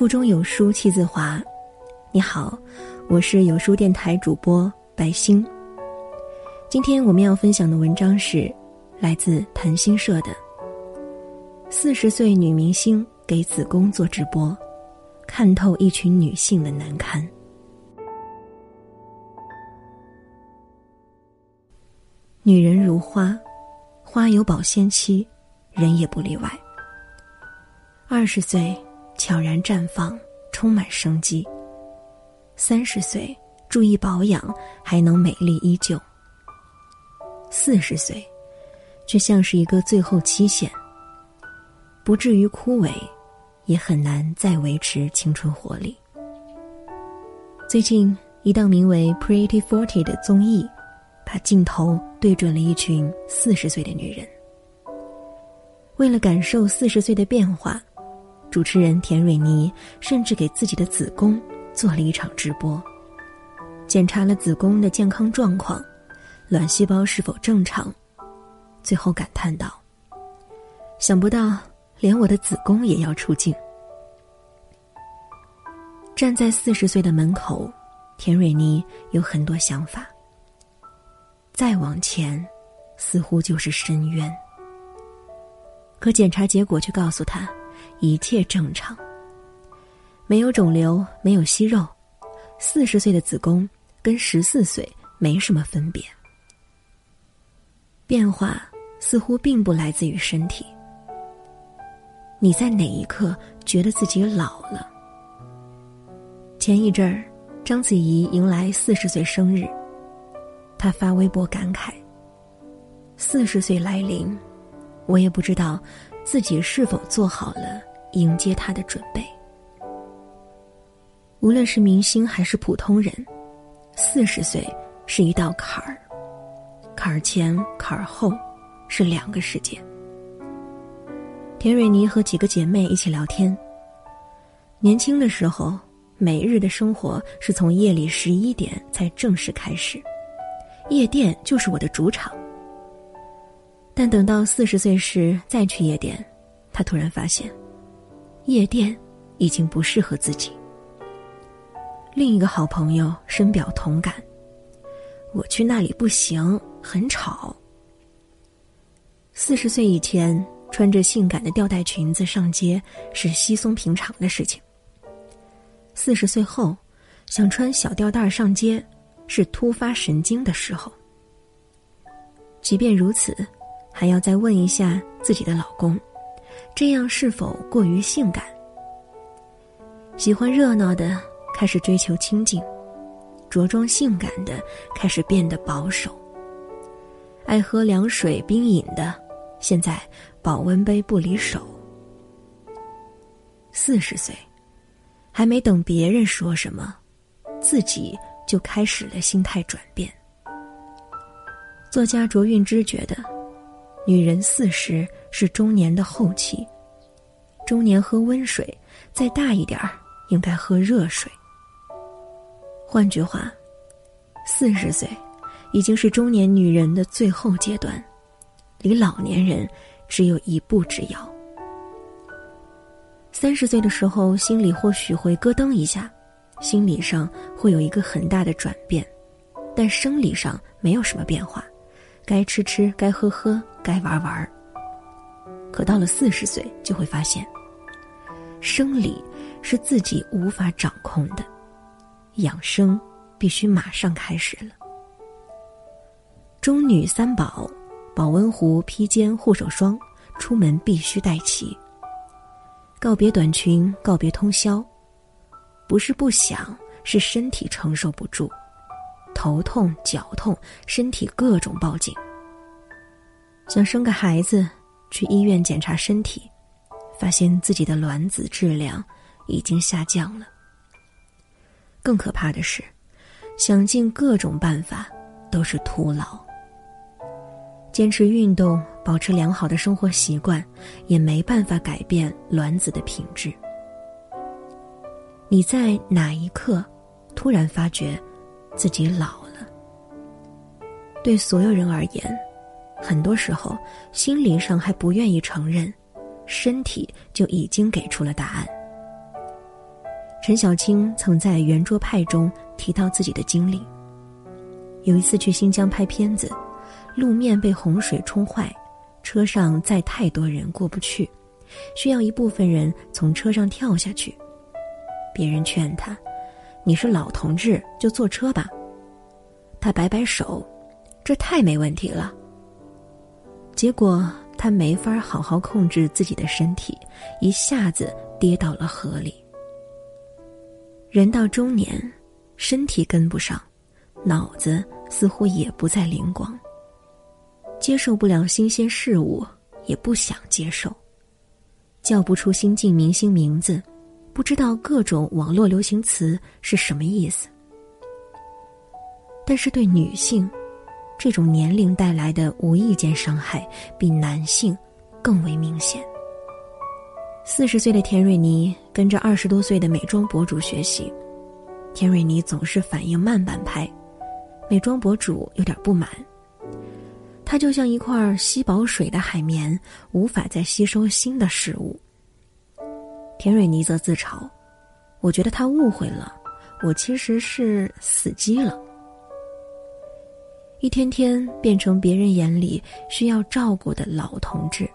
腹中有书气自华。你好，我是有书电台主播白星。今天我们要分享的文章是来自谈心社的《四十岁女明星给子宫做直播，看透一群女性的难堪》。女人如花，花有保鲜期，人也不例外。二十岁。悄然绽放，充满生机。三十岁注意保养，还能美丽依旧。四十岁，却像是一个最后期限，不至于枯萎，也很难再维持青春活力。最近一档名为《Pretty Forty》的综艺，把镜头对准了一群四十岁的女人。为了感受四十岁的变化。主持人田蕊妮甚至给自己的子宫做了一场直播，检查了子宫的健康状况，卵细胞是否正常，最后感叹道：“想不到连我的子宫也要出镜。”站在四十岁的门口，田蕊妮有很多想法。再往前，似乎就是深渊。可检查结果却告诉她。一切正常，没有肿瘤，没有息肉，四十岁的子宫跟十四岁没什么分别。变化似乎并不来自于身体。你在哪一刻觉得自己老了？前一阵儿，章子怡迎来四十岁生日，她发微博感慨：“四十岁来临，我也不知道自己是否做好了。”迎接他的准备。无论是明星还是普通人，四十岁是一道坎儿，坎儿前坎儿后是两个世界。田蕊妮和几个姐妹一起聊天。年轻的时候，每日的生活是从夜里十一点才正式开始，夜店就是我的主场。但等到四十岁时再去夜店，他突然发现。夜店已经不适合自己。另一个好朋友深表同感：“我去那里不行，很吵。”四十岁以前穿着性感的吊带裙子上街是稀松平常的事情。四十岁后，想穿小吊带上街是突发神经的时候。即便如此，还要再问一下自己的老公。这样是否过于性感？喜欢热闹的开始追求清静，着装性感的开始变得保守。爱喝凉水冰饮的，现在保温杯不离手。四十岁，还没等别人说什么，自己就开始了心态转变。作家卓韵芝觉得。女人四十是中年的后期，中年喝温水，再大一点儿应该喝热水。换句话，四十岁已经是中年女人的最后阶段，离老年人只有一步之遥。三十岁的时候，心里或许会咯噔一下，心理上会有一个很大的转变，但生理上没有什么变化。该吃吃，该喝喝，该玩玩。可到了四十岁，就会发现，生理是自己无法掌控的，养生必须马上开始了。中女三宝：保温壶、披肩、护手霜，出门必须带齐。告别短裙，告别通宵，不是不想，是身体承受不住。头痛、脚痛，身体各种报警。想生个孩子，去医院检查身体，发现自己的卵子质量已经下降了。更可怕的是，想尽各种办法都是徒劳。坚持运动，保持良好的生活习惯，也没办法改变卵子的品质。你在哪一刻，突然发觉？自己老了，对所有人而言，很多时候心理上还不愿意承认，身体就已经给出了答案。陈小青曾在《圆桌派》中提到自己的经历。有一次去新疆拍片子，路面被洪水冲坏，车上载太多人过不去，需要一部分人从车上跳下去。别人劝他：“你是老同志，就坐车吧。”他摆摆手：“这太没问题了。”结果他没法好好控制自己的身体，一下子跌到了河里。人到中年，身体跟不上。脑子似乎也不再灵光，接受不了新鲜事物，也不想接受，叫不出新晋明星名字，不知道各种网络流行词是什么意思。但是对女性，这种年龄带来的无意间伤害比男性更为明显。四十岁的田蕊妮跟着二十多岁的美妆博主学习，田蕊妮总是反应慢半拍。美妆博主有点不满，他就像一块吸饱水的海绵，无法再吸收新的事物。田蕊妮则自嘲：“我觉得他误会了，我其实是死机了。”一天天变成别人眼里需要照顾的老同志，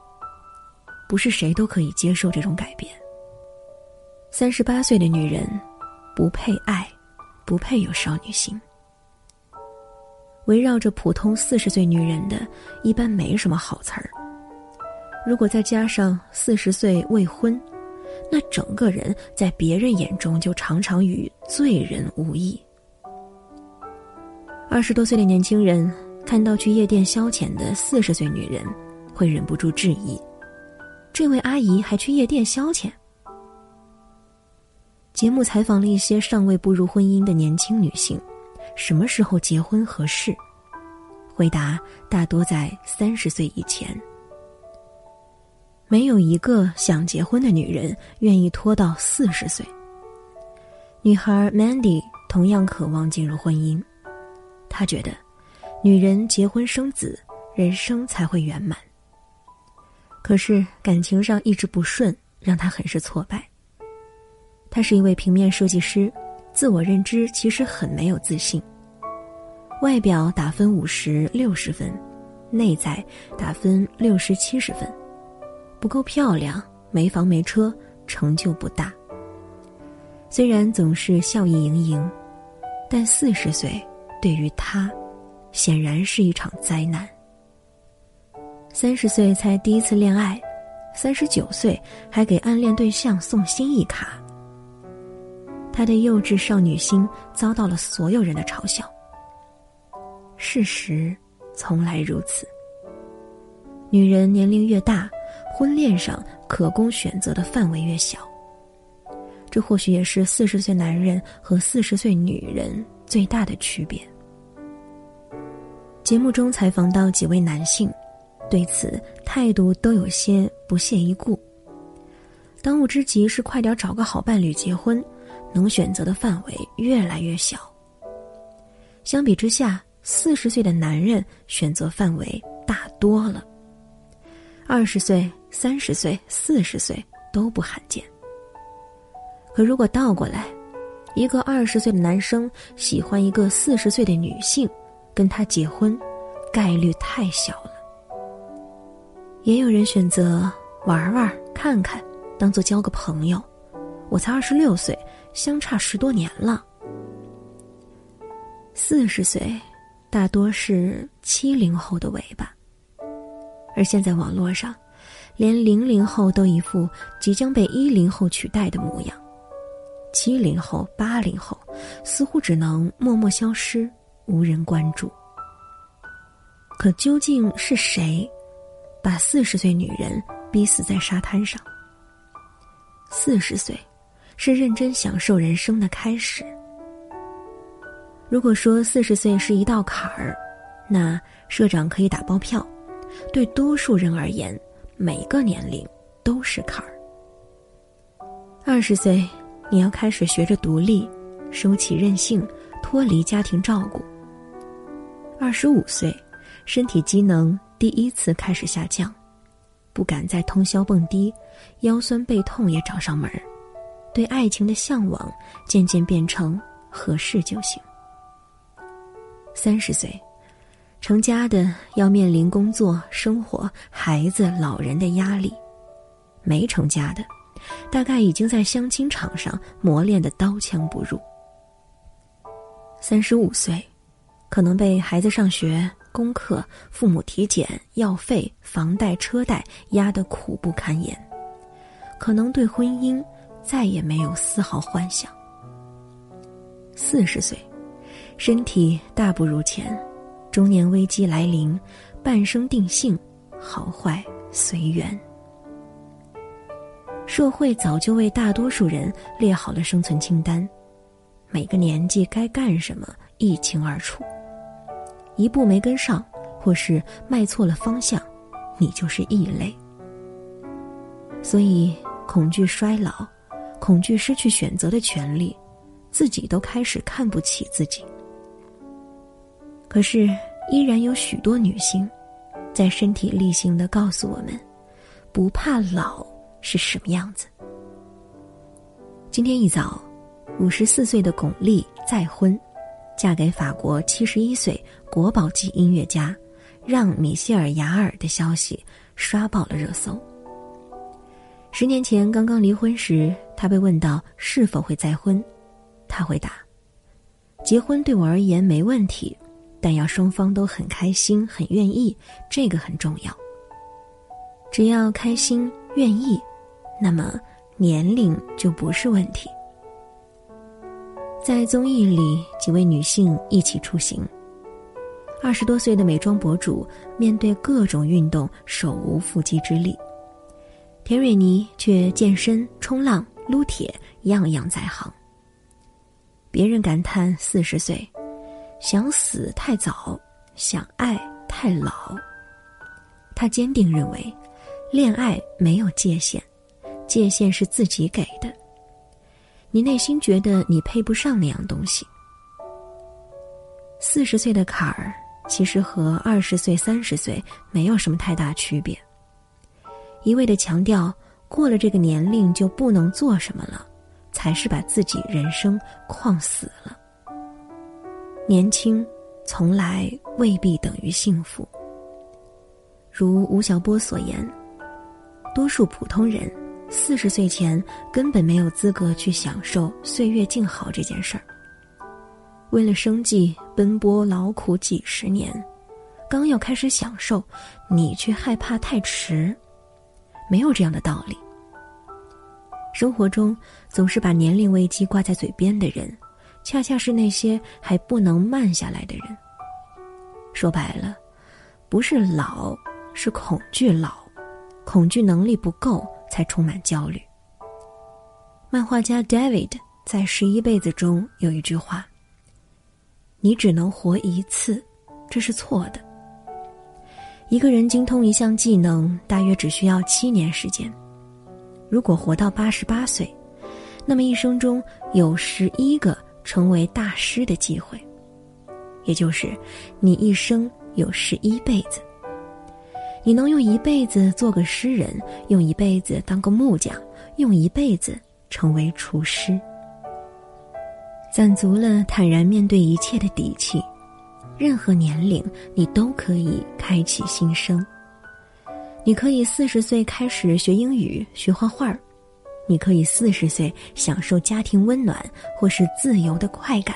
不是谁都可以接受这种改变。三十八岁的女人，不配爱，不配有少女心。围绕着普通四十岁女人的，一般没什么好词儿。如果再加上四十岁未婚，那整个人在别人眼中就常常与罪人无异。二十多岁的年轻人看到去夜店消遣的四十岁女人，会忍不住质疑：这位阿姨还去夜店消遣？节目采访了一些尚未步入婚姻的年轻女性。什么时候结婚合适？回答大多在三十岁以前。没有一个想结婚的女人愿意拖到四十岁。女孩 Mandy 同样渴望进入婚姻，她觉得，女人结婚生子，人生才会圆满。可是感情上一直不顺，让她很是挫败。她是一位平面设计师。自我认知其实很没有自信。外表打分五十六十分，内在打分六十七十分，不够漂亮，没房没车，成就不大。虽然总是笑意盈盈，但四十岁对于他，显然是一场灾难。三十岁才第一次恋爱，三十九岁还给暗恋对象送心意卡。他的幼稚少女心遭到了所有人的嘲笑。事实从来如此。女人年龄越大，婚恋上可供选择的范围越小。这或许也是四十岁男人和四十岁女人最大的区别。节目中采访到几位男性，对此态度都有些不屑一顾。当务之急是快点找个好伴侣结婚。能选择的范围越来越小。相比之下，四十岁的男人选择范围大多了。二十岁、三十岁、四十岁都不罕见。可如果倒过来，一个二十岁的男生喜欢一个四十岁的女性，跟他结婚，概率太小了。也有人选择玩玩、看看，当做交个朋友。我才二十六岁。相差十多年了。四十岁，大多是七零后的尾巴。而现在网络上，连零零后都一副即将被一零后取代的模样，七零后、八零后似乎只能默默消失，无人关注。可究竟是谁，把四十岁女人逼死在沙滩上？四十岁。是认真享受人生的开始。如果说四十岁是一道坎儿，那社长可以打包票，对多数人而言，每个年龄都是坎儿。二十岁，你要开始学着独立，收起任性，脱离家庭照顾。二十五岁，身体机能第一次开始下降，不敢再通宵蹦迪，腰酸背痛也找上门儿。对爱情的向往渐渐变成合适就行。三十岁，成家的要面临工作、生活、孩子、老人的压力；没成家的，大概已经在相亲场上磨练的刀枪不入。三十五岁，可能被孩子上学、功课、父母体检、药费、房贷、车贷压得苦不堪言，可能对婚姻再也没有丝毫幻想。四十岁，身体大不如前，中年危机来临，半生定性，好坏随缘。社会早就为大多数人列好了生存清单。每个年纪该干什么一清二楚，一步没跟上，或是迈错了方向，你就是异类。所以，恐惧衰老，恐惧失去选择的权利，自己都开始看不起自己。可是，依然有许多女性，在身体力行的告诉我们，不怕老是什么样子。今天一早。五十四岁的巩俐再婚，嫁给法国七十一岁国宝级音乐家让·米歇尔·雅尔的消息刷爆了热搜。十年前刚刚离婚时，他被问到是否会再婚，他回答：“结婚对我而言没问题，但要双方都很开心、很愿意，这个很重要。只要开心、愿意，那么年龄就不是问题。”在综艺里，几位女性一起出行。二十多岁的美妆博主面对各种运动手无缚鸡之力，田蕊妮却健身、冲浪、撸铁，样样在行。别人感叹四十岁，想死太早，想爱太老。他坚定认为，恋爱没有界限，界限是自己给的。你内心觉得你配不上那样东西。四十岁的坎儿，其实和二十岁、三十岁没有什么太大区别。一味的强调过了这个年龄就不能做什么了，才是把自己人生框死了。年轻从来未必等于幸福。如吴晓波所言，多数普通人。四十岁前根本没有资格去享受岁月静好这件事儿。为了生计奔波劳苦几十年，刚要开始享受，你却害怕太迟，没有这样的道理。生活中总是把年龄危机挂在嘴边的人，恰恰是那些还不能慢下来的人。说白了，不是老，是恐惧老，恐惧能力不够。才充满焦虑。漫画家 David 在《十一辈子》中有一句话：“你只能活一次，这是错的。一个人精通一项技能，大约只需要七年时间。如果活到八十八岁，那么一生中有十一个成为大师的机会，也就是你一生有十一辈子。”你能用一辈子做个诗人，用一辈子当个木匠，用一辈子成为厨师，攒足了坦然面对一切的底气。任何年龄，你都可以开启新生。你可以四十岁开始学英语、学画画儿，你可以四十岁享受家庭温暖或是自由的快感，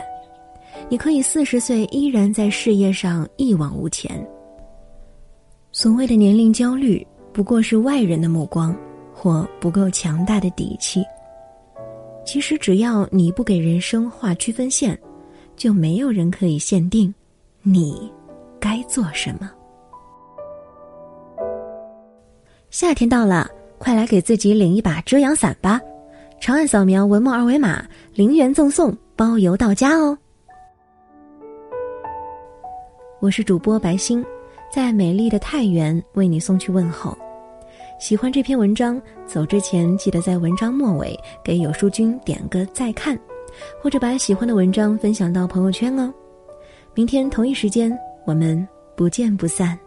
你可以四十岁依然在事业上一往无前。所谓的年龄焦虑，不过是外人的目光，或不够强大的底气。其实，只要你不给人生画区分线，就没有人可以限定你该做什么。夏天到了，快来给自己领一把遮阳伞吧！长按扫描文末二维码，零元赠送，包邮到家哦。我是主播白星。在美丽的太原为你送去问候。喜欢这篇文章，走之前记得在文章末尾给有书君点个再看，或者把喜欢的文章分享到朋友圈哦。明天同一时间，我们不见不散。